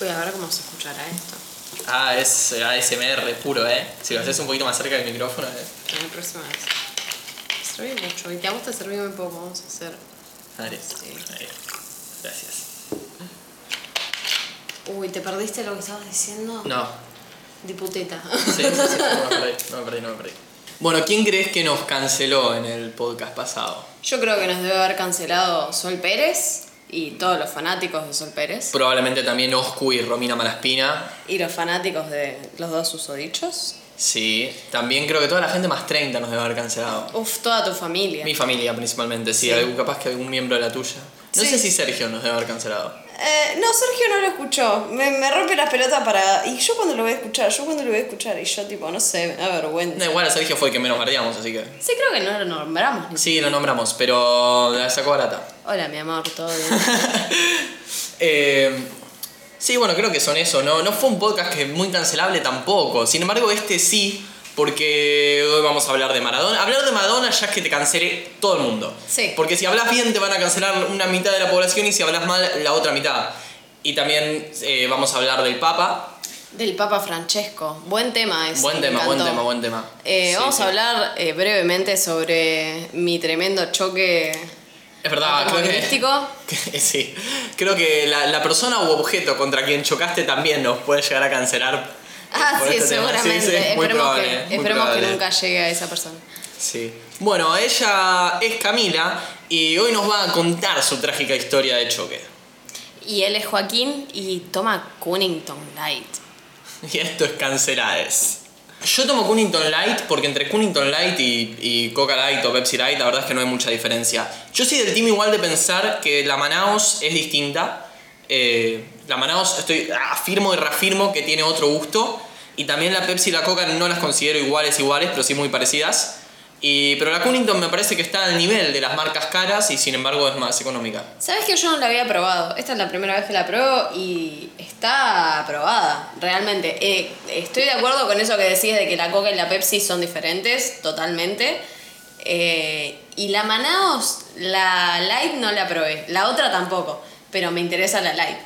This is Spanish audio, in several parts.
Uy, a ver cómo se escuchará esto. Ah, es eh, ASMR puro, ¿eh? Si lo haces un poquito más cerca del micrófono, ¿eh? En la próxima vez. Serví mucho. Y te gusta servir un poco. Vamos a hacer. Dale. Sí. Gracias. Uy, ¿te perdiste lo que estabas diciendo? No. Diputeta. Sí, sí, sí, no me perdí, no me perdí, no me perdí. Bueno, ¿quién crees que nos canceló en el podcast pasado? Yo creo que nos debe haber cancelado Sol Pérez y todos los fanáticos de Sol Pérez. Probablemente también Oscu y Romina Malaspina. Y los fanáticos de los dos susodichos. Sí. También creo que toda la gente más 30 nos debe haber cancelado. Uf, toda tu familia. Mi familia principalmente, sí. Sí. algún- capaz que algún miembro de la tuya. No Sí. sé si Sergio nos debe haber cancelado. Eh, no, Sergio no lo escuchó. Me, me rompe las pelotas para. ¿Y yo cuando lo voy a escuchar? ¿Yo cuando lo voy a escuchar? Y yo, tipo, no sé, me da vergüenza. No, igual a Sergio fue el que menos bardeamos, así que. Sí, creo que no lo nombramos. ni Sí, lo nombramos, pero la sacó barata. Hola, mi amor, todo bien. Eh, sí, bueno, creo que son eso. No, no fue un podcast que muy cancelable tampoco. Sin embargo, este sí, porque hoy vamos a hablar de Maradona. Hablar de Maradona ya es que te cancele todo el mundo. Sí. Porque si hablas bien te van a cancelar una mitad de la población y si hablas mal la otra mitad. Y también eh, vamos a hablar del Papa. Del Papa Francesco. Buen tema ese. Buen tema, buen tema, buen tema. Eh, Sí, vamos sí. a hablar eh, brevemente sobre mi tremendo choque Es verdad, creo que, que- Sí, creo que la, la persona u objeto contra quien chocaste también nos puede llegar a cancelar. Ah, sí, este seguramente. Sí, sí, muy esperemos probable, que, esperemos que nunca llegue a esa persona. Sí. Bueno, ella es Camila y hoy nos va a contar su trágica historia de choque. Y él es Joaquín y toma Cunnington Light. Y esto es cancelades. Yo tomo Cunnington Light porque entre Cunnington Light y, y Coca Light o Pepsi Light la verdad es que no hay mucha diferencia. Yo soy del team igual de pensar que la Manaos es distinta. Eh, la Manaos estoy afirmo y reafirmo que tiene otro gusto. Y también la Pepsi y la Coca no las considero iguales iguales, pero sí muy parecidas. Y, pero la Cunnington me parece que está al nivel de las marcas caras y sin embargo es más económica. ¿Sabes que yo no la había probado? Esta es la primera vez que la pruebo y está aprobada, realmente. Eh, estoy de acuerdo con eso que decís de que la Coca y la Pepsi son diferentes, totalmente. Eh, y la Manaos, la Light no la probé, la otra tampoco, pero me interesa la Light.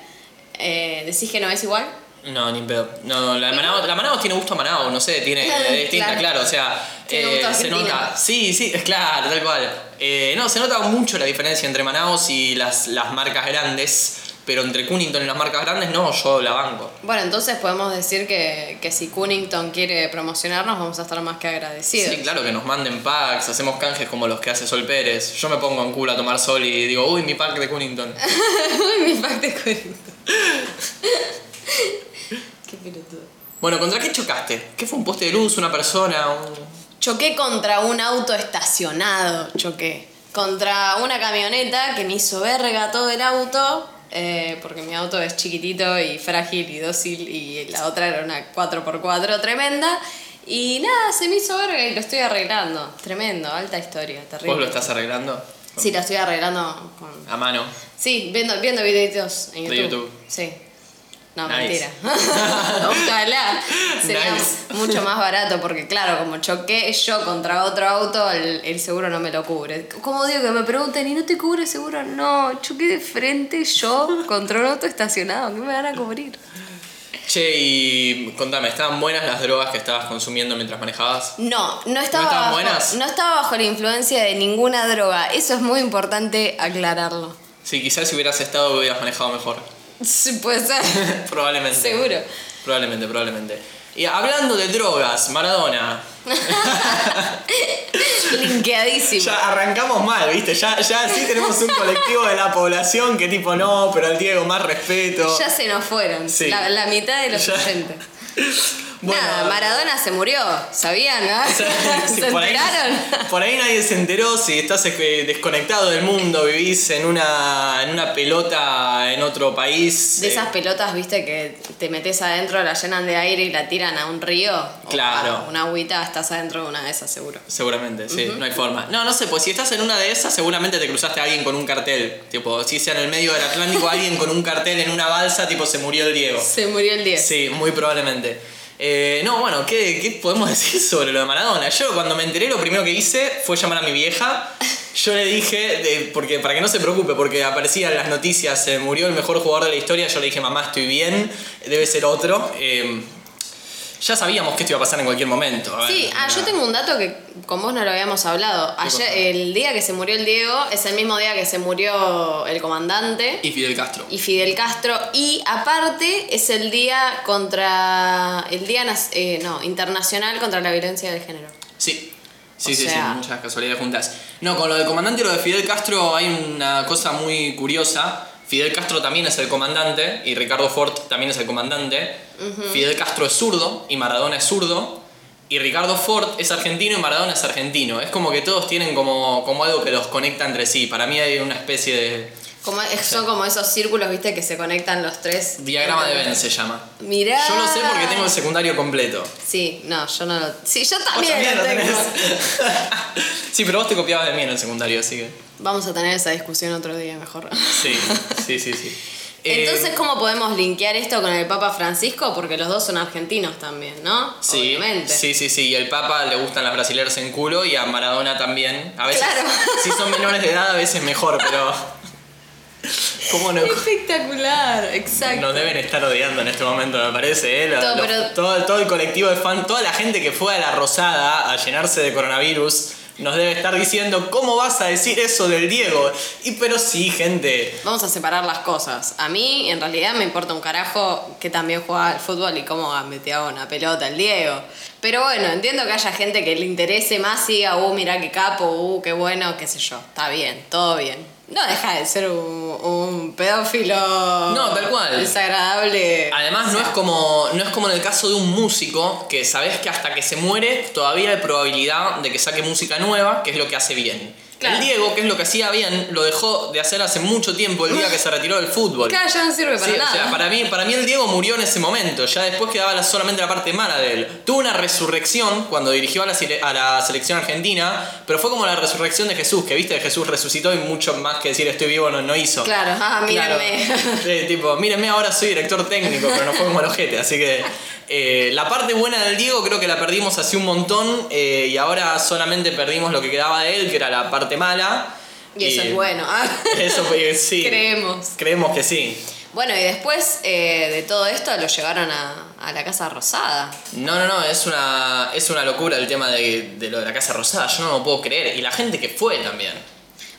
Eh, ¿Decís que no es igual? No, ni pedo. No, la Manaos, la Manaos tiene gusto a Manaos, no sé, tiene es distinta, Claro. claro. o sea, Tiene eh, gusto se nota. Sí, sí, es claro, tal cual. Eh, no, se nota mucho la diferencia entre Manaos y las, las marcas grandes, pero entre Cunnington y las marcas grandes no, yo la banco. Bueno, entonces podemos decir que, que si Cunnington quiere promocionarnos, vamos a estar más que agradecidos. Sí, claro que nos manden packs, hacemos canjes como los que hace Sol Pérez. Yo me pongo en culo a tomar sol y digo, uy, mi pack de Cunnington. Mi pack de Cunnington. Qué pelotudo. Bueno, ¿contra qué chocaste? ¿Qué fue un poste de luz, una persona? un- Choqué contra un auto estacionado, choqué. Contra una camioneta que me hizo verga todo el auto, eh, porque mi auto es chiquitito y frágil y dócil y la otra era una 4x4 tremenda. Y nada, se me hizo verga y lo estoy arreglando. Tremendo, alta historia, terrible. ¿Vos lo estás arreglando? Sí, la estoy arreglando con... A mano. Sí, viendo, viendo videitos en De YouTube. YouTube. Sí. No, Nice. mentira. Ojalá. Sería Nice. mucho más barato porque, claro, como choqué yo contra otro auto, el, el seguro no me lo cubre. Como digo que me preguntan, ¿y no te cubre el seguro? No, choqué de frente yo contra un auto estacionado. ¿Qué me van a cubrir? Che, y contame, ¿estaban buenas las drogas que estabas consumiendo mientras manejabas? No, no estaba, estaban bajo, buenas? no estaba bajo la influencia de ninguna droga. Eso es muy importante aclararlo. Sí, quizás si hubieras estado hubieras manejado mejor. Sí, puede ser. probablemente. Seguro. Probablemente, probablemente. Y hablando de drogas, Maradona. Linkeadísimo. Ya arrancamos mal, ¿viste? Ya, ya sí tenemos un colectivo de la población que tipo, no, pero al Diego más respeto. Ya se nos fueron. Sí. La, la mitad de los Ya. Bueno. Nada, Maradona se murió. ¿Sabían? no? Sí, ¿Se por ahí- enteraron? por ahí nadie se enteró si estás eh, desconectado del mundo, vivís en una, en una pelota en otro país. De eh, esas pelotas, viste, que te metes adentro, la llenan de aire y la tiran a un río. Claro. Una agüita, estás adentro de una de esas, seguro. Seguramente, sí, no hay forma. No, no sé, pues si estás en una de esas, seguramente te cruzaste a alguien con un cartel. Tipo, si sea en el medio del Atlántico, alguien con un cartel en una balsa, tipo, se murió el Diego. Se murió el 10. Sí, muy probablemente. Eh, no, bueno, ¿qué, ¿qué podemos decir sobre lo de Maradona? Yo cuando me enteré lo primero que hice fue llamar a mi vieja Yo le dije, porque para que no se preocupe, porque aparecía en las noticias, se murió el mejor jugador de la historia, yo le dije, mamá, estoy bien, debe ser otro. Eh, ya sabíamos que esto iba a pasar en cualquier momento. ver, Sí, ah, yo tengo un dato que con vos no lo habíamos hablado. Ayer, el día que se murió el Diego es el mismo día que se murió el comandante Y Fidel Castro. y Fidel Castro. Y aparte es el día contra. el día eh, no, internacional contra la violencia de género. Sí. Sí, O sí, sea- sí, muchas casualidades juntas. No, con lo del comandante y lo de Fidel Castro hay una cosa muy curiosa. Fidel Castro también es el comandante y Ricardo Ford también es el comandante. Fidel Castro es zurdo y Maradona es zurdo. Y Ricardo Ford es argentino y Maradona es argentino. Es como que todos tienen como, como algo que los conecta entre sí. Para mí hay una especie de Como, son como esos círculos, viste, que se conectan los tres. diagrama de Venn se llama. Mirá. Yo lo sé porque tengo el secundario completo. Sí, no, yo no lo. Sí, yo también, también lo tengo. sí, pero vos te copiabas de mí en el secundario, así que. Vamos a tener esa discusión otro día mejor. Sí, sí, sí, sí. Eh, Entonces, ¿cómo podemos linkear esto con el Papa Francisco? Porque los dos son argentinos también, ¿no? Sí, Obviamente. sí, sí, sí. Y al Papa le gustan las brasileras en culo y a Maradona también. A veces, Claro. si son menores de edad, a veces mejor, pero. ¿Cómo no? Espectacular, exacto. Nos deben estar odiando en este momento, me parece, ¿eh? Todo, pero- todo, todo el colectivo de fan, toda la gente que fue a la Rosada a llenarse de coronavirus, nos debe estar diciendo, ¿cómo vas a decir eso del Diego? Y pero sí, gente. Vamos a separar las cosas. A mí, en realidad, me importa un carajo que también juega al fútbol y cómo metió una pelota el Diego. Pero bueno, entiendo que haya gente que le interese más y diga, uh, mirá qué capo, uh, qué bueno, qué sé yo. Está bien, todo bien. No deja de ser un, un pedófilo. No, tal cual. Desagradable. Además, no es, como, no es como en el caso de un músico que sabes que hasta que se muere todavía hay probabilidad de que saque música nueva, que es lo que hace bien. Claro. El Diego, que es lo que hacía bien, lo dejó de hacer hace mucho tiempo, el día que se retiró del fútbol. Claro, ya no sirve para Sí, nada. o sea, para mí, para mí el Diego murió en ese momento, ya después quedaba la- solamente la parte mala de él. Tuvo una resurrección cuando dirigió a la, sele- a la selección argentina, pero fue como la resurrección de Jesús, que viste, Jesús resucitó y mucho más que decir estoy vivo no, no hizo. Claro, ah, mírenme. Sí, tipo, mírenme, ahora soy director técnico, pero no fue como el ojete, así que eh, la parte buena del Diego creo que la perdimos hace un montón eh, y ahora solamente perdimos lo que quedaba de él, que era la parte mala. Y eso es bueno. ah. Eso fue, sí. Creemos. Creemos que sí. Bueno, y después eh, de todo esto lo llevaron a, a la Casa Rosada. No, no, no, es una, es una locura el tema de, de lo de la Casa Rosada, yo no lo puedo creer. Y la gente que fue también.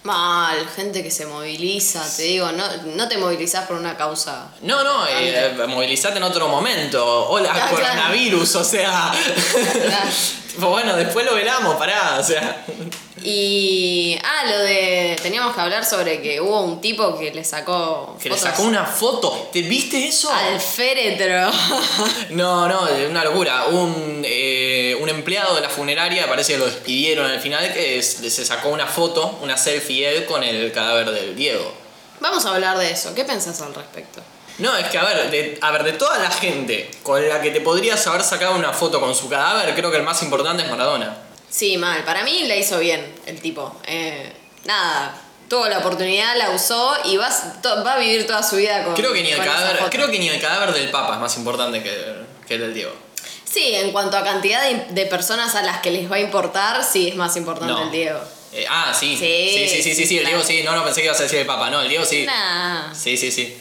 Mal, gente que se moviliza, te digo, no, no te movilizás por una causa. No, no, eh, movilizate en otro momento. Hola, Ah, claro. coronavirus, o sea. Claro. Bueno, después lo velamos, pará, o sea. Y. Ah, lo de. Teníamos que hablar sobre que hubo un tipo que le sacó. Que le sacó una foto. ¿Te viste eso? Al féretro. No, no, es una locura. Un, eh, un empleado de la funeraria, parece que lo despidieron al final, que es- se sacó una foto, una selfie él con el cadáver del Diego. Vamos a hablar de eso. ¿Qué pensás al respecto? No, es que a ver, de, a ver, de toda la gente con la que te podrías haber sacado una foto con su cadáver, creo que el más importante es Maradona. Sí, mal. Para mí la hizo bien el tipo. Eh, nada. Tuvo la oportunidad, la usó y to- va a vivir toda su vida con. Creo que ni el cadáver, creo que ni el cadáver del Papa es más importante que, que el del Diego. Sí, en cuanto a cantidad de, de personas a las que les va a importar, sí es más importante No. el Diego. Eh, ah, sí. Sí, Sí, sí, sí, sí, sí, el claro. Diego sí. No, no pensé que ibas a decir el Papa, no, el Diego sí. Nah. Sí, sí, sí.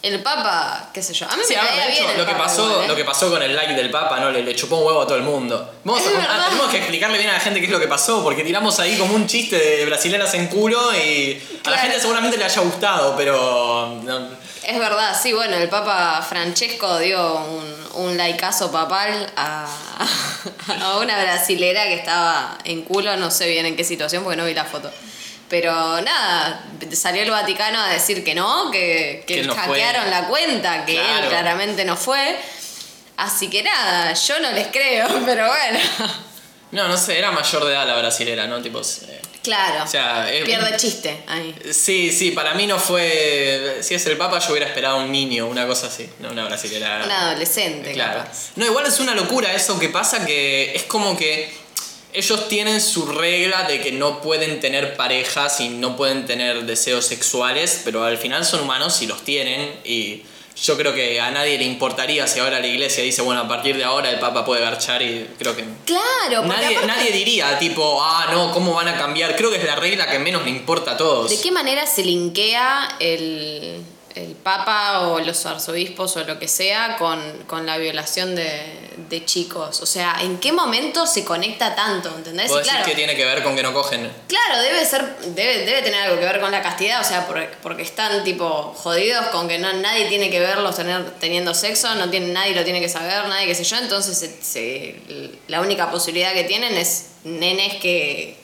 El Papa, qué sé yo. A mí Sí, me a caía bien el lo que, Papa pasó, igual, ¿eh? lo que pasó con el like del Papa, ¿no? Le, le chupó un huevo a todo el mundo. Vamos a verdad. tenemos que explicarle bien a la gente qué es lo que pasó, porque tiramos ahí como un chiste de brasileras en culo y a la gente seguramente le haya gustado, pero. no, Es verdad, sí, bueno, el Papa Francesco dio un, un laicazo papal a, a una brasilera que estaba en culo, no sé bien en qué situación porque no vi la foto. Pero nada, salió el Vaticano a decir que no, que, que fue. hackearon la cuenta, que él claramente no fue. Así que nada, yo no les creo, pero bueno. No, no sé, era mayor de edad la brasilera, ¿no? Tipo. eh, Claro, O sea, pierde chiste ahí. Sí, sí, para mí no fue. Si es el Papa, yo hubiera esperado un niño, una cosa así, no una brasilera. Un adolescente, Claro. capaz. No, igual es una locura eso que pasa que es como que ellos tienen su regla de que no pueden tener parejas y no pueden tener deseos sexuales, pero al final son humanos y los tienen y yo creo que a nadie le importaría si ahora la iglesia dice, bueno, a partir de ahora el Papa puede garchar y creo que... Claro, Nadie, aparte- nadie diría, tipo, ah, no, ¿cómo van a cambiar? Creo que es la regla que menos le importa a todos. ¿De qué manera se linkea el, el Papa o los arzobispos o lo que sea con, con la violación de, de chicos? O sea, ¿en qué momento se conecta tanto? ¿Entendés? ¿Vos decís claro, que tiene que ver con que no cogen? claro, debe ser, debe, debe tener algo que ver con la castidad, o sea, por- porque están tipo jodidos con que no, nadie tiene que verlos tener, teniendo sexo, no tiene, nadie lo tiene que saber, nadie qué sé yo, entonces se- se- la única posibilidad que tienen es nenes que,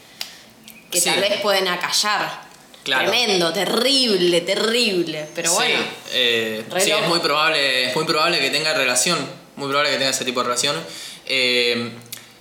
que Sí. tal vez pueden acallar. Claro. Tremendo, terrible, terrible. Pero bueno. Sí, eh, sí, es muy probable, es muy probable que tenga relación, muy probable que tenga ese tipo de relación. Eh,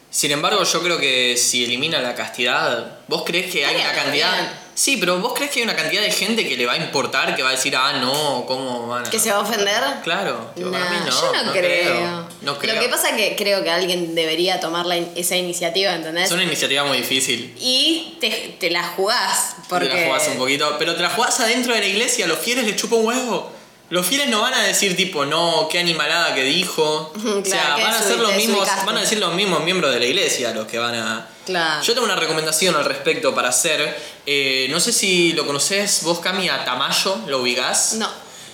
sin embargo, yo creo que si elimina la castidad, ¿vos crees que hay una cantidad? Sí, pero ¿vos crees que hay una cantidad de gente que le va a importar, que va a decir, ah, no, ¿cómo van a...? ¿Que se va a ofender? Claro, para mí no, yo no, no creo. creo, no creo. Lo que pasa es que creo que alguien debería tomar la in- esa iniciativa, ¿entendés? Es una iniciativa muy difícil. Y te, te la jugás. Porque... Te la jugás un poquito, pero te la jugás adentro de la iglesia, los fieles le chupa un huevo. Los fieles no van a decir tipo, no, qué animalada que dijo. o sea, Claro, van a ser los mismos, van a decir los mismos miembros de la iglesia los que van a. Claro. Yo tengo una recomendación al respecto para hacer. Eh, no sé si lo conoces, vos Cami a Tamayo, ¿lo ubicás? No.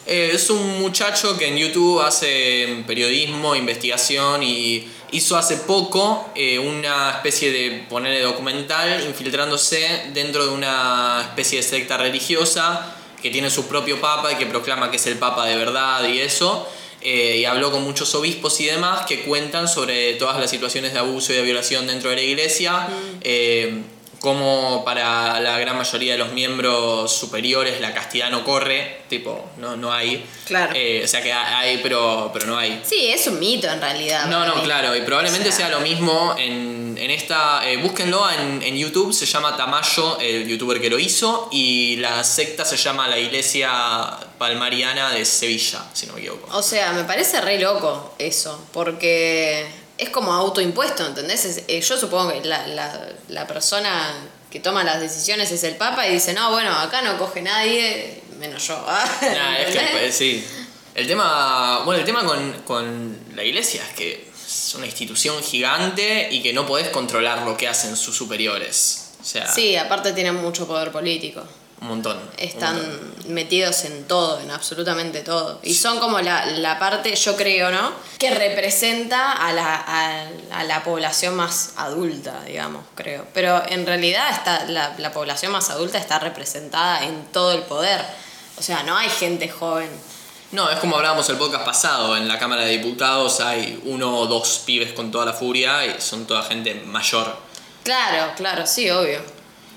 Eh, es un muchacho que en YouTube hace periodismo, investigación y hizo hace poco eh, una especie de ponerle documental infiltrándose dentro de una especie de secta religiosa que tiene su propio papa y que proclama que es el papa de verdad y eso. Eh, y habló con muchos obispos y demás que cuentan sobre todas las situaciones de abuso y de violación dentro de la iglesia. eh, como para la gran mayoría de los miembros superiores la castidad no corre, tipo, no, no hay. Claro. Eh, o sea que hay, pero, pero no hay. Sí, es un mito en realidad. No, no, mí. claro, y probablemente O sea, sea lo mismo en, en esta. eh, búsquenlo en, en YouTube, se llama Tamayo, el youtuber que lo hizo, y la secta se llama la Iglesia Palmariana de Sevilla, si no me equivoco. O sea, me parece re loco eso, porque es como autoimpuesto, ¿entendés? Es- eh, yo supongo que la, la, la persona que toma las decisiones es el Papa y dice, no, bueno, acá no coge nadie, menos yo. Nah, es que, sí. El tema, bueno, el tema con, con la iglesia es que es una institución gigante y que no podés controlar lo que hacen sus superiores. O sea, Sí, aparte tienen mucho poder político. Un montón. un Están montón. metidos en todo, en absolutamente todo. Y son como la, la parte, yo creo, ¿no? Que representa a la, a, a la población más adulta, digamos, creo. Pero en realidad está, la, la población más adulta está representada en todo el poder. O sea, no hay gente joven. No, es como hablábamos el podcast pasado, en la Cámara de Diputados hay uno o dos pibes con toda la furia y son toda gente mayor. Claro, claro, sí, obvio.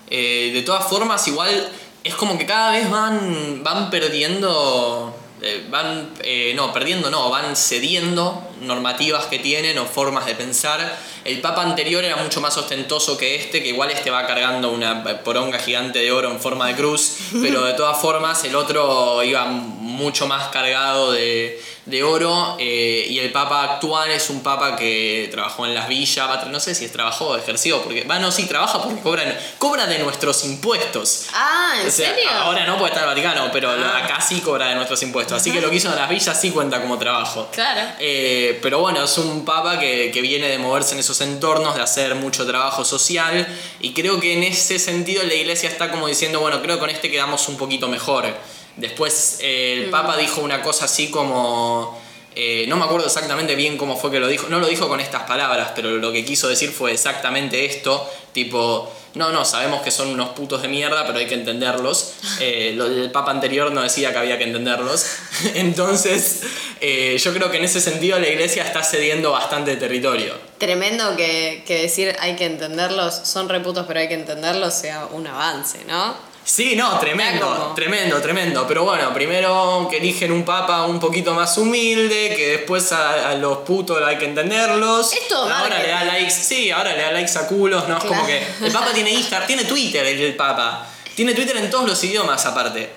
Eh, de todas formas, igual es como que cada vez van, van perdiendo, eh, van, eh, no, perdiendo no, van cediendo normativas que tienen o formas de pensar. El Papa anterior era mucho más ostentoso que este, que igual este va cargando una poronga gigante de oro en forma de cruz, pero de todas formas el otro iba mucho más cargado de, de oro eh, y el Papa actual es un Papa que trabajó en las villas, no sé si es trabajó o ejerció, porque, va, no, sí, trabaja porque cobran, cobra de nuestros impuestos. Ah, ¿en O sea, serio? Ahora no porque está el Vaticano, pero Ah. acá sí cobra de nuestros impuestos. Así que lo que hizo en las villas sí cuenta como trabajo. Claro. Eh, pero bueno, es un papa que, que viene de moverse en esos entornos, de hacer mucho trabajo social. Y creo que en ese sentido la iglesia está como diciendo, bueno, creo que con este quedamos un poquito mejor. Después eh, Mm. el papa dijo una cosa así como... eh, no me acuerdo exactamente bien cómo fue que lo dijo. No lo dijo con estas palabras, pero lo que quiso decir fue exactamente esto. Tipo, no, no, sabemos que son unos putos de mierda, pero hay que entenderlos. Eh, lo del papa anterior no decía que había que entenderlos. Entonces, eh, yo creo que en ese sentido la iglesia está cediendo bastante territorio. Tremendo que, que decir hay que entenderlos, son reputos pero hay que entenderlos sea un avance, ¿no? Sí, no, tremendo, tremendo, tremendo. Pero bueno, primero que eligen un papa un poquito más humilde, que después a, a los putos hay que entenderlos. Es todo Ahora marketing. le da likes, sí, ahora le da likes a culos, ¿no? Es como que el papa tiene Instagram, tiene Twitter el, el papa. Tiene Twitter en todos los idiomas aparte.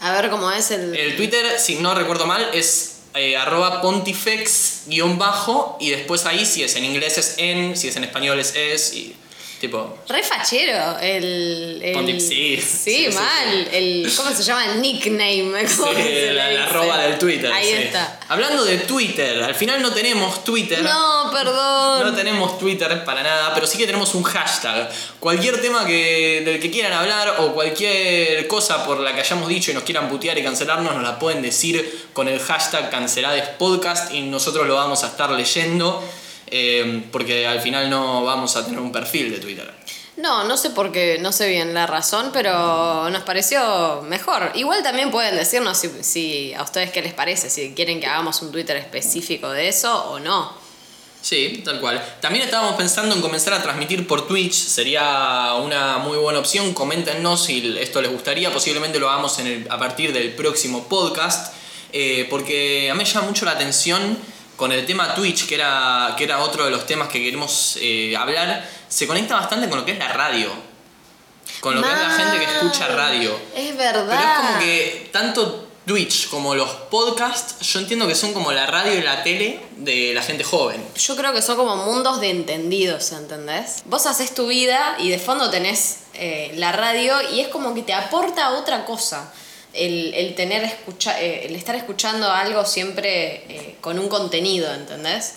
A ver cómo es el... El Twitter, si no recuerdo mal, es eh, arroba pontifex guion bajo y después ahí si es en inglés es en, si es en español es es y Tipo, Re fachero, el. el sí. Sí, mal. El, ¿Cómo se llama? El nickname. ¿cómo sí, la, la arroba del Twitter. Ahí está. Hablando de Twitter, al final no tenemos Twitter. No, perdón. No tenemos Twitter para nada, pero sí que tenemos un hashtag. Cualquier tema que, del que quieran hablar o cualquier cosa por la que hayamos dicho y nos quieran putear y cancelarnos, nos la pueden decir con el hashtag canceladespodcast y nosotros lo vamos a estar leyendo eh, porque al final no vamos a tener un perfil de Twitter. No, no sé por qué, no sé bien la razón, pero nos pareció mejor. Igual también pueden decirnos si, si a ustedes qué les parece, si quieren que hagamos un Twitter específico de eso o no. Sí, tal cual. También estábamos pensando en comenzar a transmitir por Twitch, sería una muy buena opción. Coméntenos si esto les gustaría, posiblemente lo hagamos en el- a partir del próximo podcast, eh, porque a mí me llama mucho la atención con el tema Twitch, que era, que era otro de los temas que queremos eh, hablar, se conecta bastante con lo que es la radio, con lo que es la gente que escucha radio. Es verdad. Pero es como que tanto Twitch como los podcasts, yo entiendo que son como la radio y la tele de la gente joven. Yo creo que son como mundos de entendidos, ¿entendés? Vos haces tu vida y de fondo tenés eh, la radio y es como que te aporta otra cosa. El, el tener escucha, eh, el estar escuchando algo siempre eh, con un contenido, ¿entendés?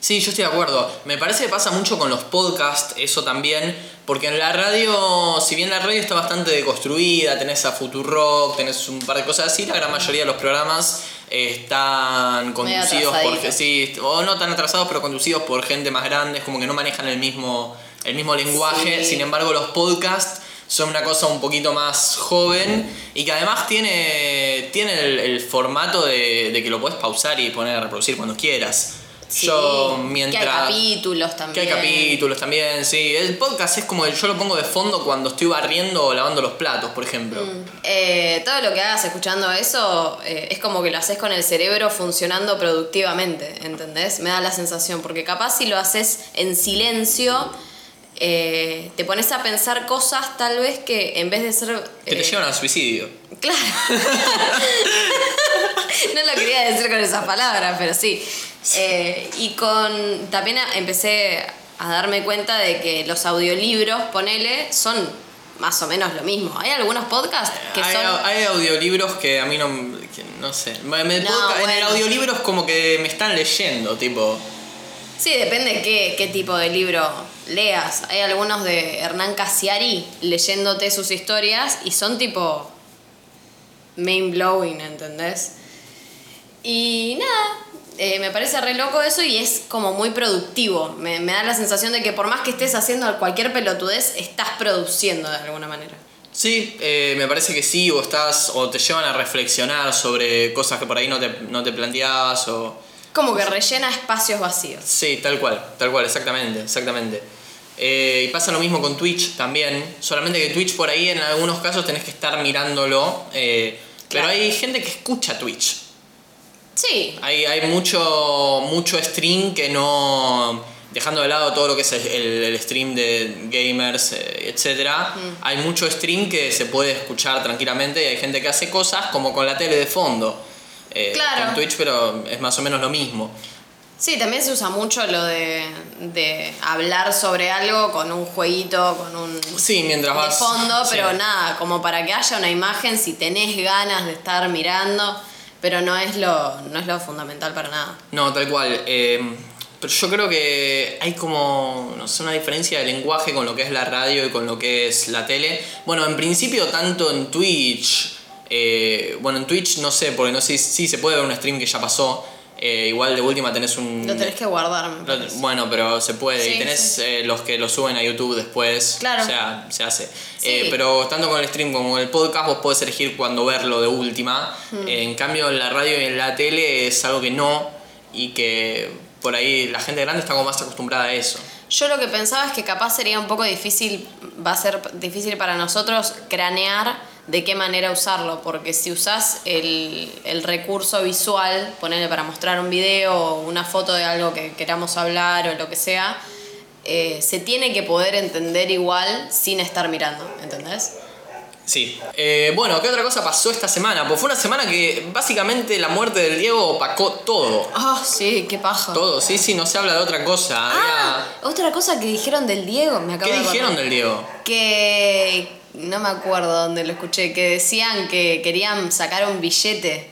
Sí, yo estoy de acuerdo. Me parece que pasa mucho con los podcasts, eso también, porque en la radio, si bien la radio está bastante deconstruida, tenés a Futurock, tenés un par de cosas así, la gran mayoría de los programas están conducidos por sí, o no tan atrasados, pero conducidos por gente más grande, es como que no manejan el mismo, el mismo lenguaje. Sí. Sin embargo, los podcasts son una cosa un poquito más joven y que además tiene, tiene el, el formato de, de que lo puedes pausar y poner a reproducir cuando quieras. Sí, Yo mientras... Que hay capítulos Que también. hay capítulos también, sí. El podcast es como el, yo lo pongo de fondo cuando estoy barriendo o lavando los platos, por ejemplo. Eh, todo lo que hagas escuchando eso eh, es como que lo haces con el cerebro funcionando productivamente, ¿entendés? Me da la sensación, porque capaz si lo haces en silencio, eh, te pones a pensar cosas tal vez que en vez de ser... Que te eh, llevan al suicidio. Claro. no lo quería decir con esas palabras, pero sí. Eh, y con. También empecé a darme cuenta de que los audiolibros, ponele, son más o menos lo mismo. Hay algunos podcasts que hay, son. hay audiolibros que a mí no. que no sé. Me- me- No, podcast- En el audiolibro es como que me están leyendo, tipo. Sí, depende qué, qué tipo de libro leas. Hay algunos de Hernán Casiari leyéndote sus historias y son tipo main blowing, ¿entendés? Y nada, eh, me parece re loco eso y es como muy productivo. Me, me da la sensación de que por más que estés haciendo cualquier pelotudez, estás produciendo de alguna manera. Sí, eh, me parece que sí, o estás. o te llevan a reflexionar sobre cosas que por ahí no te, no te planteabas o. Como que rellena espacios vacíos. Sí, tal cual, tal cual, exactamente, exactamente. Eh, y pasa lo mismo con Twitch también, solamente que Twitch por ahí en algunos casos tenés que estar mirándolo, eh, pero hay gente que escucha Twitch. Sí, Hay, hay mucho, mucho stream que no. Dejando de lado todo lo que es el, el stream de gamers, eh, etc. Hay mucho stream que se puede escuchar tranquilamente y hay gente que hace cosas como con la tele de fondo. Eh, Claro. Con Twitch, pero es más o menos lo mismo. Sí, también se usa mucho lo de, de hablar sobre algo con un jueguito, con un Sí, mientras de vas. fondo, sí. pero nada, como para que haya una imagen si tenés ganas de estar mirando, pero no es lo, no es lo fundamental para nada. No, tal cual. eh, pero yo creo que hay como, no sé, una diferencia de lenguaje con lo que es la radio y con lo que es la tele. Bueno, en principio tanto en Twitch, eh, bueno, en Twitch no sé, porque no sé si se puede ver un stream que ya pasó. eh, igual de última tenés un... Lo tenés que guardar, me lo- parece. bueno, pero se puede. Sí, y tenés sí. eh, los que lo suben a YouTube después. Claro. O sea, se hace. Sí. Pero tanto con el stream como con el podcast, vos podés elegir cuándo verlo de última. Hmm. En cambio, en la radio y en la tele es algo que no. Y que por ahí la gente grande está como más acostumbrada a eso. Yo lo que pensaba es que capaz sería un poco difícil, va a ser difícil para nosotros cranear de qué manera usarlo, porque si usás el, el recurso visual, ponerle para mostrar un video o una foto de algo que queramos hablar o lo que sea, eh, se tiene que poder entender igual sin estar mirando, ¿entendés? Sí. Eh, bueno, ¿qué otra cosa pasó esta semana? Pues fue una semana que básicamente la muerte del Diego opacó todo. Ah, sí, qué paja. Todo, sí, sí, no se habla de otra cosa. Ah, otra cosa que dijeron del Diego, me acabo ¿Qué de dijeron del Diego? Que no me acuerdo dónde lo escuché, que decían que querían sacar un billete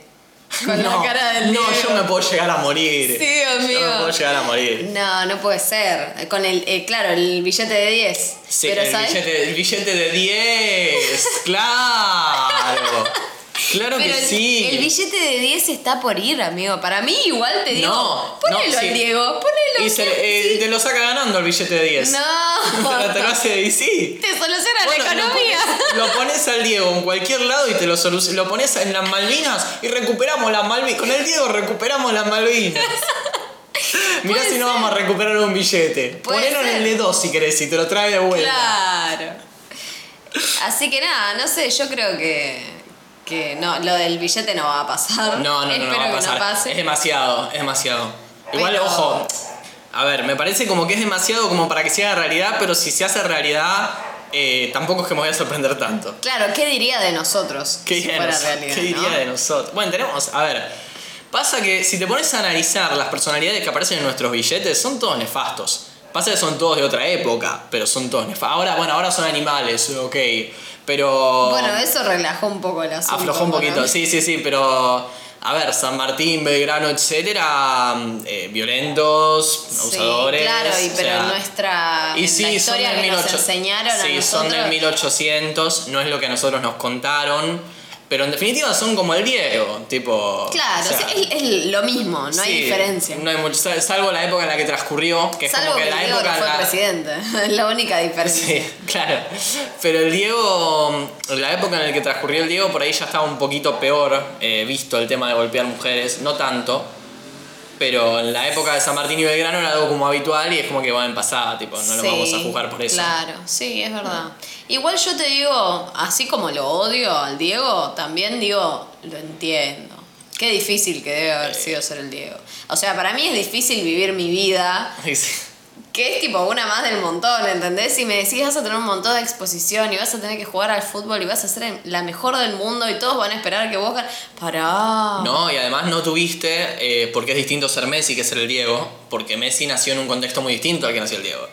con no, la cara del no, Diego. yo me puedo llegar a morir. Sí, amigo. Yo me puedo llegar a morir. No, no puede ser. Con el, eh, claro, el billete de 10. Sí, Pero el, ¿sabes? billete, el billete de 10. claro. Claro Pero que el, sí. el billete de 10 está por ir, amigo. Para mí igual te digo, No, ponelo no, sí. al Diego, ponelo. Y se- eh, te lo saca ganando el billete de 10. No. te lo hace y sí. Te soluciona Bueno, la lo economía. pones, lo pones al Diego en cualquier lado y te lo soluciona. Lo pones en las Malvinas y recuperamos las Malvinas. Con el Diego recuperamos las Malvinas. Mirá si no vamos a recuperar un billete. Ponelo en ser. el de 2 si querés y te lo trae de vuelta. Claro. Así que nada, no sé, yo creo que, que no, lo del billete no va a pasar. No, no, no, Espero no va a pasar. no pase. Es demasiado, es demasiado. Igual, ojo. A ver, me parece como que es demasiado como para que se haga realidad, pero si se hace realidad, eh, tampoco es que me voy a sorprender tanto. Claro, ¿qué diría de nosotros ¿Qué si diría, de, fuera nos- realidad? qué diría ¿no? de nosotros? Bueno, tenemos, a ver, pasa que si te pones a analizar las personalidades que aparecen en nuestros billetes, son todos nefastos. Pasa que son todos de otra época, pero son todos nefastos. Ahora, bueno, ahora son animales, ok, pero... Bueno, eso relajó un poco asunto. Aflojó un poquito, ¿no? sí, sí, sí, pero... A ver, San Martín, Belgrano, etcétera, eh, violentos, Sí, abusadores. claro, y, o pero sea, en nuestra y en sí, la son historia del que nos 1800. enseñaron a Sí, nosotros. son del 1800, no es lo que a nosotros nos contaron. Pero en definitiva son como el Diego, tipo. Claro, o sea, es, es lo mismo, no hay diferencia. No hay mucho, sal- salvo la época en la que transcurrió, que es Salvo como que, que la Diego época no en fue la- presidente, es la única diferencia. Sí, claro. Pero el Diego, la época en la que transcurrió el Diego, por ahí ya estaba un poquito peor eh, visto el tema de golpear mujeres, no tanto. Pero en la época de San Martín y Belgrano era algo como habitual y es como que bueno, pasaba, tipo, no lo Sí, vamos a juzgar por eso. Claro, sí, es verdad. Igual yo te digo, así como lo odio al Diego, también digo, lo entiendo. Qué difícil que debe haber sido ser el Diego. O sea, para mí es difícil vivir mi vida, que es tipo una más del montón, ¿entendés? Y me decís, vas a tener un montón de exposición y vas a tener que jugar al fútbol y vas a ser la mejor del mundo y todos van a esperar que vos... Pará. No, y además no tuviste, eh, porque es distinto ser Messi que ser el Diego, porque Messi nació en un contexto muy distinto al que nació el Diego.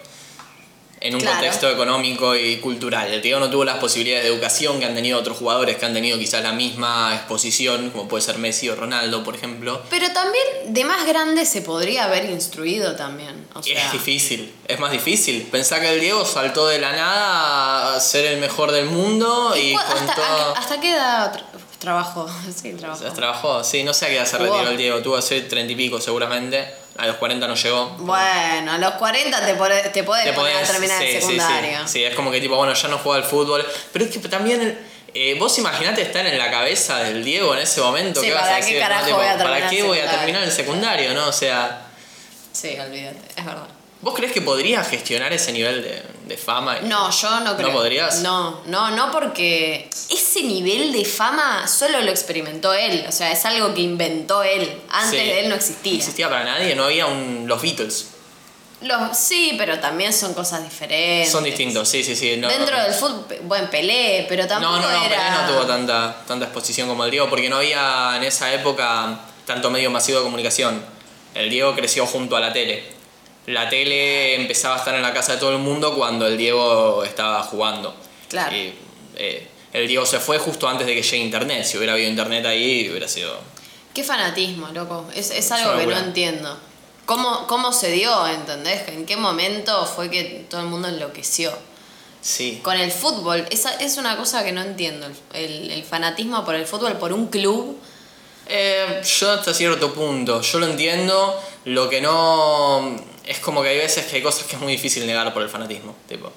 En un Claro. contexto económico y cultural. El Diego no tuvo las posibilidades de educación que han tenido otros jugadores que han tenido quizás la misma exposición, como puede ser Messi o Ronaldo, por ejemplo. Pero también de más grande se podría haber instruido también. O Y sea, es difícil, es más difícil. Pensá que el Diego saltó de la nada a ser el mejor del mundo y, ¿Y con hasta, todo... a- ¿Hasta qué edad tra- trabajó? Sí, trabajó. Trabajó, sí, no sé a qué edad se retiró el Diego, tuvo que ser treinta y pico seguramente, a los 40 no llegó. Bueno, a los 40 te, pone- te podés Te poner a podés- terminar sí, el sí, secundario. Sí, sí, es como que tipo, bueno, ya no juega al fútbol. Pero es que también, eh, vos imaginate estar en la cabeza del Diego en ese momento. Sí, ¿qué vas ¿para a qué decir? ¿Para qué voy a terminar el secundario, no? O sea, Sí, olvídate, es verdad. ¿Vos crees que podrías gestionar ese nivel de, de fama? No, yo no creo. podrías? No, no, no porque ese nivel de fama solo lo experimentó él. O sea, es algo que inventó él. Antes Sí. de él no existía. No existía para nadie, no había un, los Beatles. Los, sí, pero también son cosas diferentes. Son distintos, sí, sí, sí. no- Dentro del fútbol, buen Pelé, pero tampoco No, no, no, era... Pelé no tuvo tanta, tanta exposición como el Diego, porque no había en esa época tanto medio masivo de comunicación. El Diego creció junto a la tele. La tele empezaba a estar en la casa de todo el mundo cuando el Diego estaba jugando. Claro. Y, eh, el Diego se fue justo antes de que llegue internet. Si hubiera habido internet ahí, hubiera sido. Qué fanatismo, loco. Es, es algo que no entiendo. ¿Cómo, ¿Cómo se dio, entendés? ¿En qué momento fue que todo el mundo enloqueció? Sí. Con el fútbol, esa es una cosa que no entiendo. El, el fanatismo por el fútbol, por un club. Eh, yo hasta cierto punto, yo lo entiendo, lo que no... Es como que hay veces que hay cosas que es muy difícil negar por el fanatismo, tipo.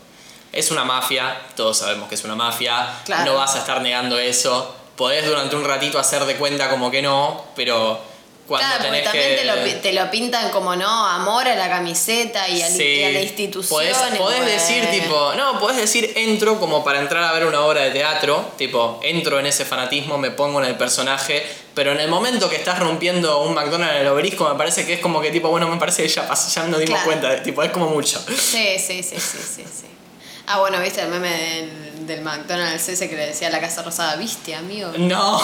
Es una mafia, todos sabemos que es una mafia, Claro. no vas a estar negando eso, podés durante un ratito hacer de cuenta como que no, pero cuando claro, tenés también que... te, lo, te lo pintan como, ¿no? Amor a la camiseta y, al- Sí. y a la institución. Podés, podés bueno. decir, tipo, no, podés decir entro como para entrar a ver una obra de teatro, tipo, entro en ese fanatismo, me pongo en el personaje, pero en el momento que estás rompiendo un McDonald's en el obelisco, me parece que es como que, tipo, bueno, me parece que ya, pas- ya nos dimos Claro. cuenta, tipo, es como mucho. Sí, sí, sí, sí, sí, sí. Ah, bueno, viste el meme del, del McDonald's ese que le decía a la Casa Rosada, ¿viste, amigo? No.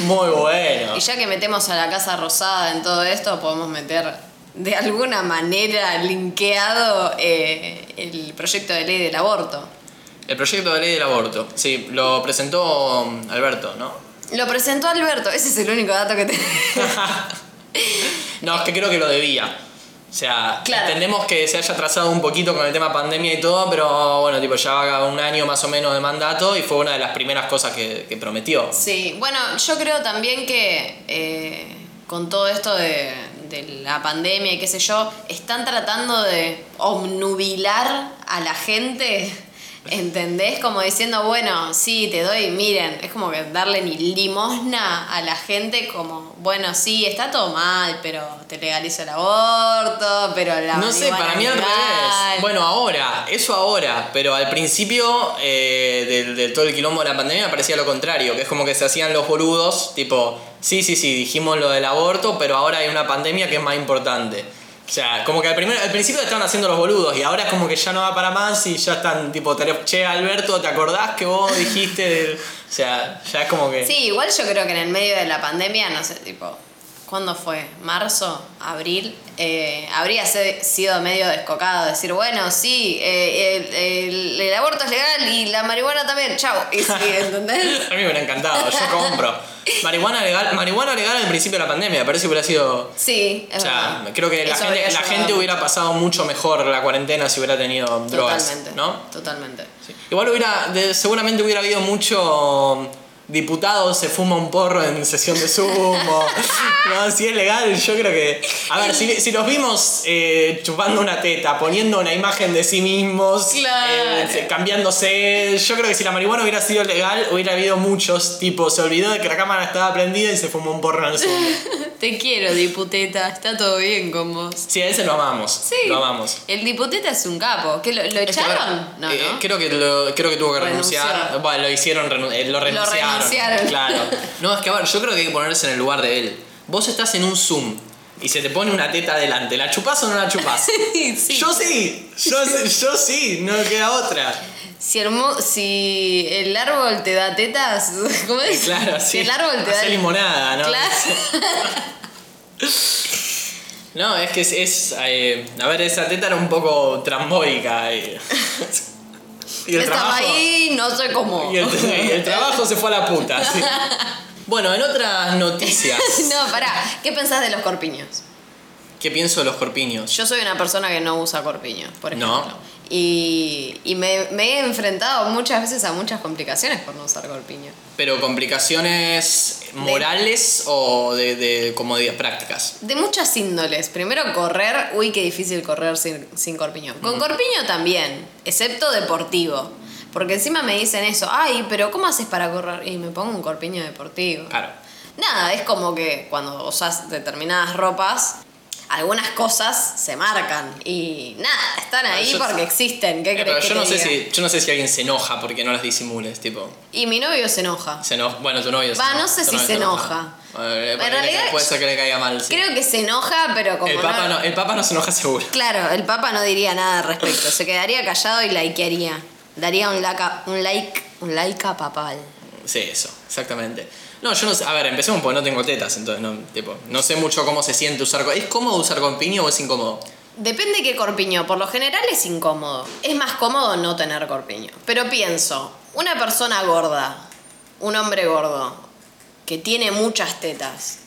Muy bueno. Y ya que metemos a la Casa Rosada en todo esto, podemos meter de alguna manera linkeado eh, el proyecto de ley del aborto. El proyecto de ley del aborto. Sí, lo presentó um, Alberto, ¿no? Lo presentó Alberto, ese es el único dato que tenemos. no, es que creo que lo debía. O sea, Claro. entendemos que se haya atrasado un poquito con el tema pandemia y todo, pero bueno, tipo, ya va un año más o menos de mandato y fue una de las primeras cosas que, que prometió. Sí, bueno, yo creo también que eh, con todo esto de, de la pandemia y qué sé yo, están tratando de obnubilar a la gente, ¿entendés? Como diciendo, bueno, sí, te doy, miren, es como que darle ni limosna a la gente como, bueno, sí, está todo mal, pero te legalizo el aborto, pero la No sé, para mí al revés. Bueno, ahora, eso ahora, pero al principio eh, del, del todo el quilombo de la pandemia me parecía lo contrario, que es como que se hacían los boludos, tipo, sí, sí, sí, dijimos lo del aborto, pero ahora hay una pandemia que es más importante. O sea, como que al, primer, al principio estaban haciendo los boludos y ahora es como que ya no va para más y ya están tipo, che Alberto, ¿te acordás que vos dijiste? del-?" O sea, ya es como que... Sí, igual yo creo que en el medio de la pandemia, no sé, tipo, ¿cuándo fue? ¿Marzo? ¿Abril? Eh, habría sido medio descocado decir, bueno, sí, eh, el, el- el aborto es legal y la marihuana también, chau. Y sí, ¿entendés? A mí me hubiera encantado, yo compro. Marihuana legal, marihuana legal al principio de la pandemia, parece que hubiera sido Sí, es O sea, verdad. creo que la gente, la hubiera pasado mucho mejor la cuarentena si hubiera tenido drogas, Totalmente, ¿no? totalmente. Igual hubiera, de- seguramente hubiera habido mucho diputado se fuma un porro en sesión de sumo. no, si es legal, yo creo que. A ver, si, si los vimos eh, chupando una teta, poniendo una imagen de sí mismos, Claro. eh, cambiándose. Yo creo que si la marihuana hubiera sido legal, hubiera habido muchos, tipo, se olvidó de que la cámara estaba prendida y se fumó un porro en el sumo. Te quiero, diputeta, está todo bien con vos. Sí, a ese lo amamos. Sí. Lo amamos. El diputeta es un capo. ¿Qué, lo, lo echaron? No, eh, ¿no? Creo, que lo- creo que tuvo que Renunció. renunciar. Bueno, lo hicieron, renu- eh, lo renunciaron. renunciaron. Claro. No, es que a ver, yo creo que hay que ponerse en el lugar de él. Vos estás en un Zoom y se te pone una teta adelante. ¿La chupás o no la chupás? Sí, sí. Yo sí, yo, sí- yo sí, no queda otra. Si, hermo- si el árbol te da tetas, ¿cómo es? Claro, sí. Si el árbol te Hacé da. limonada, ¿no? Claro. No, es que es. es, eh, a ver, esa teta era un poco trambólica. Y, y el Estaba trabajo. ahí, no sé cómo. Y el, y el trabajo se fue a la puta. sí. Bueno, en otras noticias, no, pará. ¿Qué pensás de los corpiños? ¿qué pienso de los corpiños? Yo soy una persona que no usa corpiños, por No. ejemplo. Y, y me, me he enfrentado muchas veces a muchas complicaciones por no usar corpiño. Pero complicaciones morales o de, de como de prácticas. De muchas índoles. Primero correr, uy, qué difícil correr sin, sin corpiño. Con corpiño también, excepto deportivo. Porque encima me dicen eso, ay, pero ¿cómo haces para correr? Y me pongo un corpiño deportivo. Claro. Nada, es como que cuando usas determinadas ropas, algunas cosas se marcan. Y nada, están ahí Yo- porque existen. ¿Qué Eh, crees pero que yo te no sé diga? si yo no sé si alguien se enoja porque no las disimules, tipo. Y mi novio se enoja. Se enoja. Bueno, tu novio se Va, enoja. no sé Tu si se enoja. Eh, En realidad, puede ser que le caiga mal. sí. Creo que se enoja, pero como el, papa no, el Papa no se enoja seguro. Claro, el Papa no diría nada al respecto. Se quedaría callado y likearía. Daría un, like un like a papal. Sí, eso, exactamente. No, yo no sé. A ver, empecemos porque no tengo tetas, entonces no, tipo, no sé mucho cómo se siente usar. ¿Es cómodo usar corpiño o es incómodo? Depende qué corpiño. Por lo general es incómodo. Es más cómodo no tener corpiño. Pero pienso, una persona gorda, un hombre gordo, que tiene muchas tetas,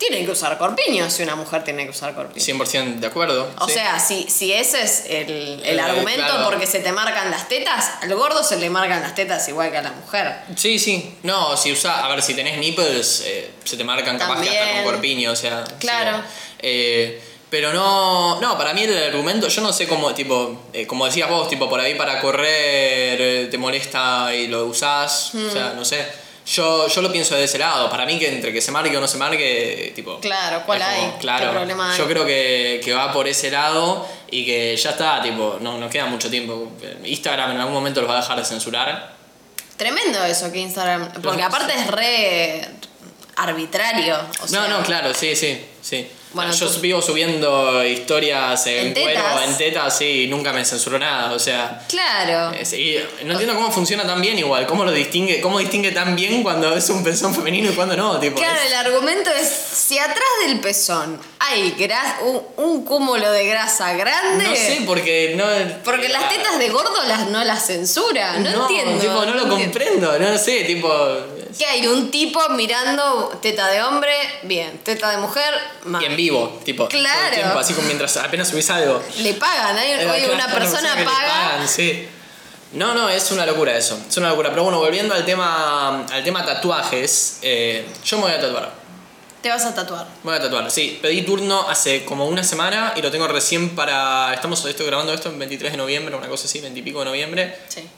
tiene que usar corpiño si una mujer tiene que usar corpiño. 100% de acuerdo. O sí. sea, si, si ese es el, el Eh, argumento claro. porque se te marcan las tetas, al gordo se le marcan las tetas igual que a la mujer. Sí, sí. No, si usa, a ver, si tenés nipples, eh, se te marcan capaz que hasta También. con corpiño, o sea. Claro. Eh, pero no, no, para mí el argumento, yo no sé cómo, tipo, eh, como decías vos, tipo, por ahí para correr te molesta y lo usás, o sea, no sé. Yo, yo lo pienso de ese lado, para mí que entre que se marque o no se marque, tipo... Claro, ¿cuál como, hay? Claro, ¿Qué problema hay? yo creo que, que va por ese lado y que ya está, tipo, no nos queda mucho tiempo. Instagram en algún momento los va a dejar de censurar. Tremendo eso que Instagram. Porque aparte es re arbitrario. o sea, no, no, claro, sí, sí, sí. Bueno, yo tú- vivo subiendo historias en, ¿En cuero, tetas? en tetas, sí, y nunca me censuró nada, o sea. Claro. y no entiendo cómo funciona tan bien igual, cómo lo distingue, cómo distingue tan bien cuando es un pezón femenino y cuando no, tipo. Claro, es- el argumento es, si atrás del pezón hay un, un cúmulo de grasa grande, no sé, porque no. porque las tetas de gordo las, no las censura, no, entiendo. tipo, no lo comprendo, no sé, tipo. ¿Qué hay? Un tipo mirando teta de hombre, bien, teta de mujer, mal. Y en vivo, tipo. todo el Claro. tiempo, así como mientras apenas subís algo. Le pagan, hay, Eh, oye, claro, una persona le paga. pagan, sí. No, no, es una locura eso. Es una locura. Pero bueno, volviendo al tema, al tema tatuajes, eh, yo me voy a tatuar. Te vas a tatuar. Me voy a tatuar, sí. Pedí turno hace como una semana y lo tengo recién para. Estamos estoy grabando esto en 23 de noviembre, una cosa así, 20 y pico de noviembre. Sí.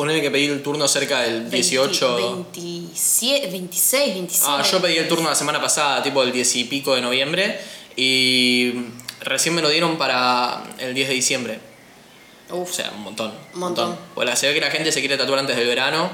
Ponele que pedí el turno cerca del 18. 27, 26, 27. Ah, yo pedí el turno la semana pasada, tipo el 10 y pico de noviembre. Y recién me lo dieron para el 10 de diciembre. O Uf, sea, un montón. Un montón. Bueno, se ve que la gente se quiere tatuar antes del verano.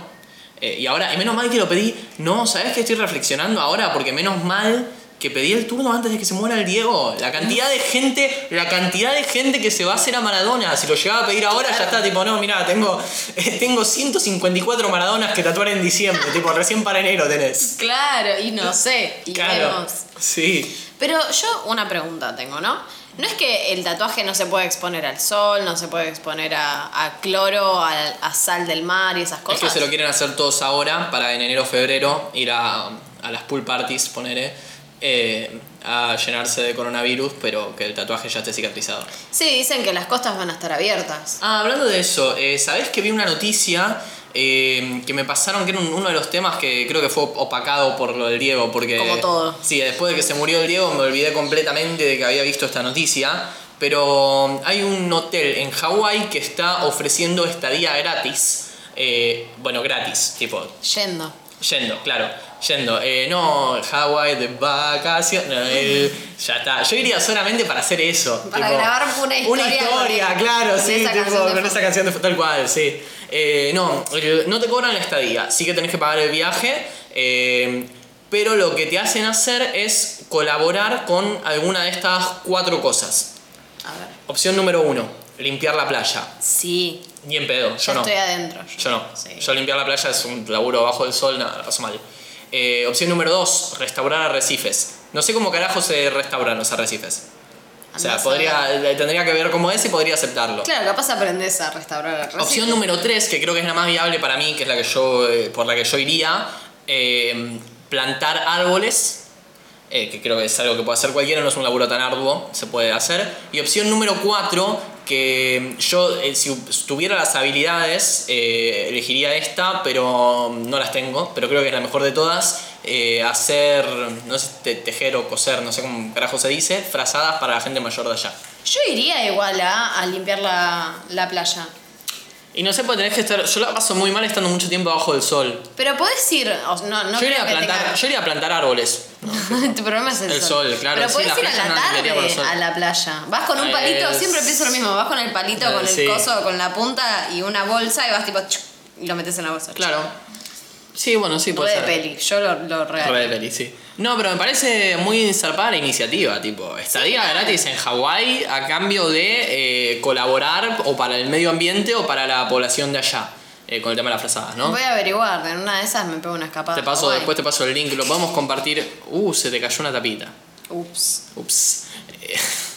Eh, y ahora, y menos mal que lo pedí. No, ¿sabes qué estoy reflexionando ahora? Porque menos mal que pedí el turno antes de que se muera el Diego. La cantidad de gente, la cantidad de gente que se va a hacer a Maradona. Si lo llegaba a pedir ahora, ya está, tipo, no, mira, tengo, eh, tengo 154 Maradonas que tatuar en diciembre. tipo, recién para enero tenés. claro, y no sé. Y Claro. vemos. Sí. Pero yo una pregunta tengo, ¿no? No es que el tatuaje no se puede exponer al sol, no se puede exponer a, a cloro, a, a sal del mar y esas Es cosas. que se lo quieren hacer todos ahora para en enero febrero ir a, a las pool parties, poner a llenarse de coronavirus, pero que el tatuaje ya esté cicatrizado. Sí, dicen que las costas van a estar abiertas. Ah, hablando de eso, eh, ¿sabés que vi una noticia eh, que me pasaron que era un- uno de los temas que creo que fue opacado por lo del Diego? Porque, Como todo. Sí, después de que se murió el Diego me olvidé completamente de que había visto esta noticia. Pero hay un hotel en Hawái que está ofreciendo estadía gratis. eh, bueno, gratis, tipo, Yendo. Yendo, claro, yendo. Eh, no, Hawái de vacaciones. el- ya está. Yo iría solamente para hacer eso. Para grabar una historia Una historia, con- claro, con sí, tipo, con esa canción de tal cual, sí. Eh, no, eh, no te cobran la estadía, sí que tenés que pagar el viaje. eh, pero lo que te hacen hacer es colaborar con alguna de estas cuatro cosas. A ver. Opción número uno, limpiar la playa. Sí. Ni en pedo, yo Yo no. estoy adentro. Yo no. Sí. Yo limpiar la playa es un laburo bajo del sol, nada, paso mal. Eh, opción número dos, restaurar arrecifes. No sé cómo carajo se restauran los arrecifes. O sea, podría, eh, tendría que ver cómo es y podría aceptarlo. Claro, capaz aprendes a restaurar el Opción número 3, que creo que es la más viable para mí, que es la que yo, eh, por la que yo iría, eh, plantar árboles, eh, que creo que es algo que puede hacer cualquiera, no es un laburo tan arduo, se puede hacer. Y opción número 4, que yo, eh, si tuviera las habilidades, eh, elegiría esta, pero no las tengo, pero creo que es la mejor de todas, eh, hacer, no sé, te- tejer o coser, no sé cómo carajo se dice, frazadas para la gente mayor de allá. Yo iría igual a, a limpiar la, la playa. Y no sé, pues tenés que estar. Yo la paso muy mal estando mucho tiempo bajo del sol. Pero podés ir. o- no, no yo, iría a plantar, tenga- yo iría a plantar árboles. tu problema es el, El sol, claro, Pero podés ir a la tarde a la playa. Vas con un Eh, palito, siempre pienso lo mismo. Vas con el palito, eh, con el sí. coso, con la punta y una bolsa y vas tipo. y lo metes en la bolsa. Claro. Sí, bueno, sí, Re puede de ser. peli. Yo lo, lo. Re de peli, sí. No, pero me parece muy zarpada la iniciativa, tipo, estadía gratis en Hawái a cambio de eh, colaborar o para el medio ambiente o para la población de allá, eh, con el tema de las frazadas, ¿no? Voy a averiguar. En una de esas me pego una escapada. Te paso, después te paso el link, lo podemos compartir. Uh, se te cayó una tapita. Ups. Ups. Eh,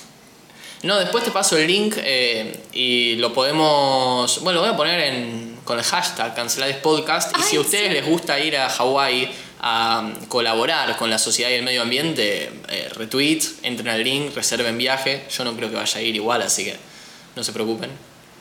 No, después te paso el link eh, y lo podemos. Bueno, lo voy a poner en, con el hashtag Cancelades Podcast. Y Ay, si a ustedes sí. les gusta ir a Hawái a um, colaborar con la sociedad y el medio ambiente, eh, retweet, entren al link, reserven viaje. Yo no creo que vaya a ir igual, así que no se preocupen.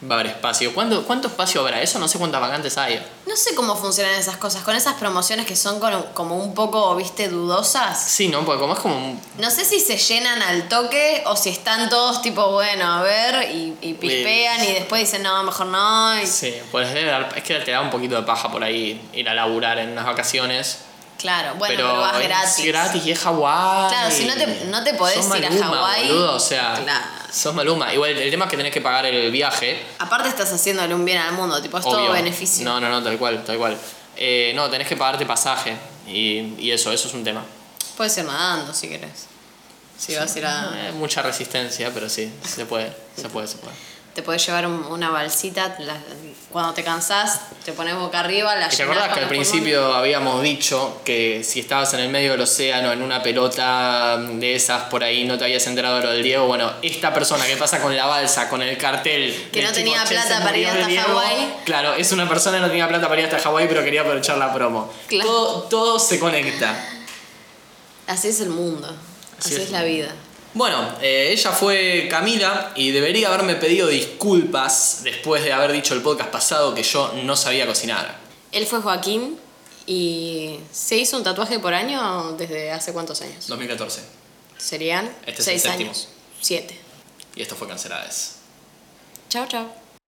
Va a haber espacio. ¿Cuánto, cuánto espacio habrá? Eso no sé cuántas vacantes hay. No sé cómo funcionan esas cosas. Con esas promociones que son con- como un poco, viste, dudosas. Sí, ¿no? Porque como es como un No sé si se llenan al toque o si están todos tipo, bueno, a ver, y, y pispean y después dicen, no, mejor no. y- Sí, pues debe dar- es que te da un poquito de paja por ahí ir a laburar en unas vacaciones. Claro, bueno, pero, vas es gratis. gratis y es Hawái. Claro, si no te- no te podés Sos ir a Maluma, Hawái, boludo, o sea, claro. Sos Maluma. Igual el tema es que tenés que pagar el viaje. Aparte estás haciéndole un bien al mundo, tipo, es todo beneficio. No, no, no, tal cual, tal cual. Eh, no, tenés que pagarte pasaje y, y eso, eso es un tema. Puedes ir nadando si querés. Si vas a ir a... Eh, mucha resistencia, pero sí, se puede, se puede, se puede. Te puedes llevar un- una balsita, la- cuando te cansás, te pones boca arriba, la ¿Y ¿Te llenás acordás con que al los principio habíamos dicho que si estabas en el medio del océano en una pelota de esas por ahí no te habías enterado de lo del Diego? Bueno, esta persona que pasa con la balsa, con el cartel. Que del no tenía "Che, plata se para ir murió el hasta Diego", Hawái. Claro, es una persona que no tenía plata para ir hasta Hawái, pero quería aprovechar la promo. Claro. Todo, todo se conecta. Así es el mundo, así, es la vida. Bueno, eh, ella fue Camila y debería haberme pedido disculpas después de haber dicho el podcast pasado que yo no sabía cocinar. Él fue Joaquín y se hizo un tatuaje por año desde hace cuántos años. 2014. Serían Este es el seis séptimo. años. Siete. Y esto fue Canceladas. Chao, chao.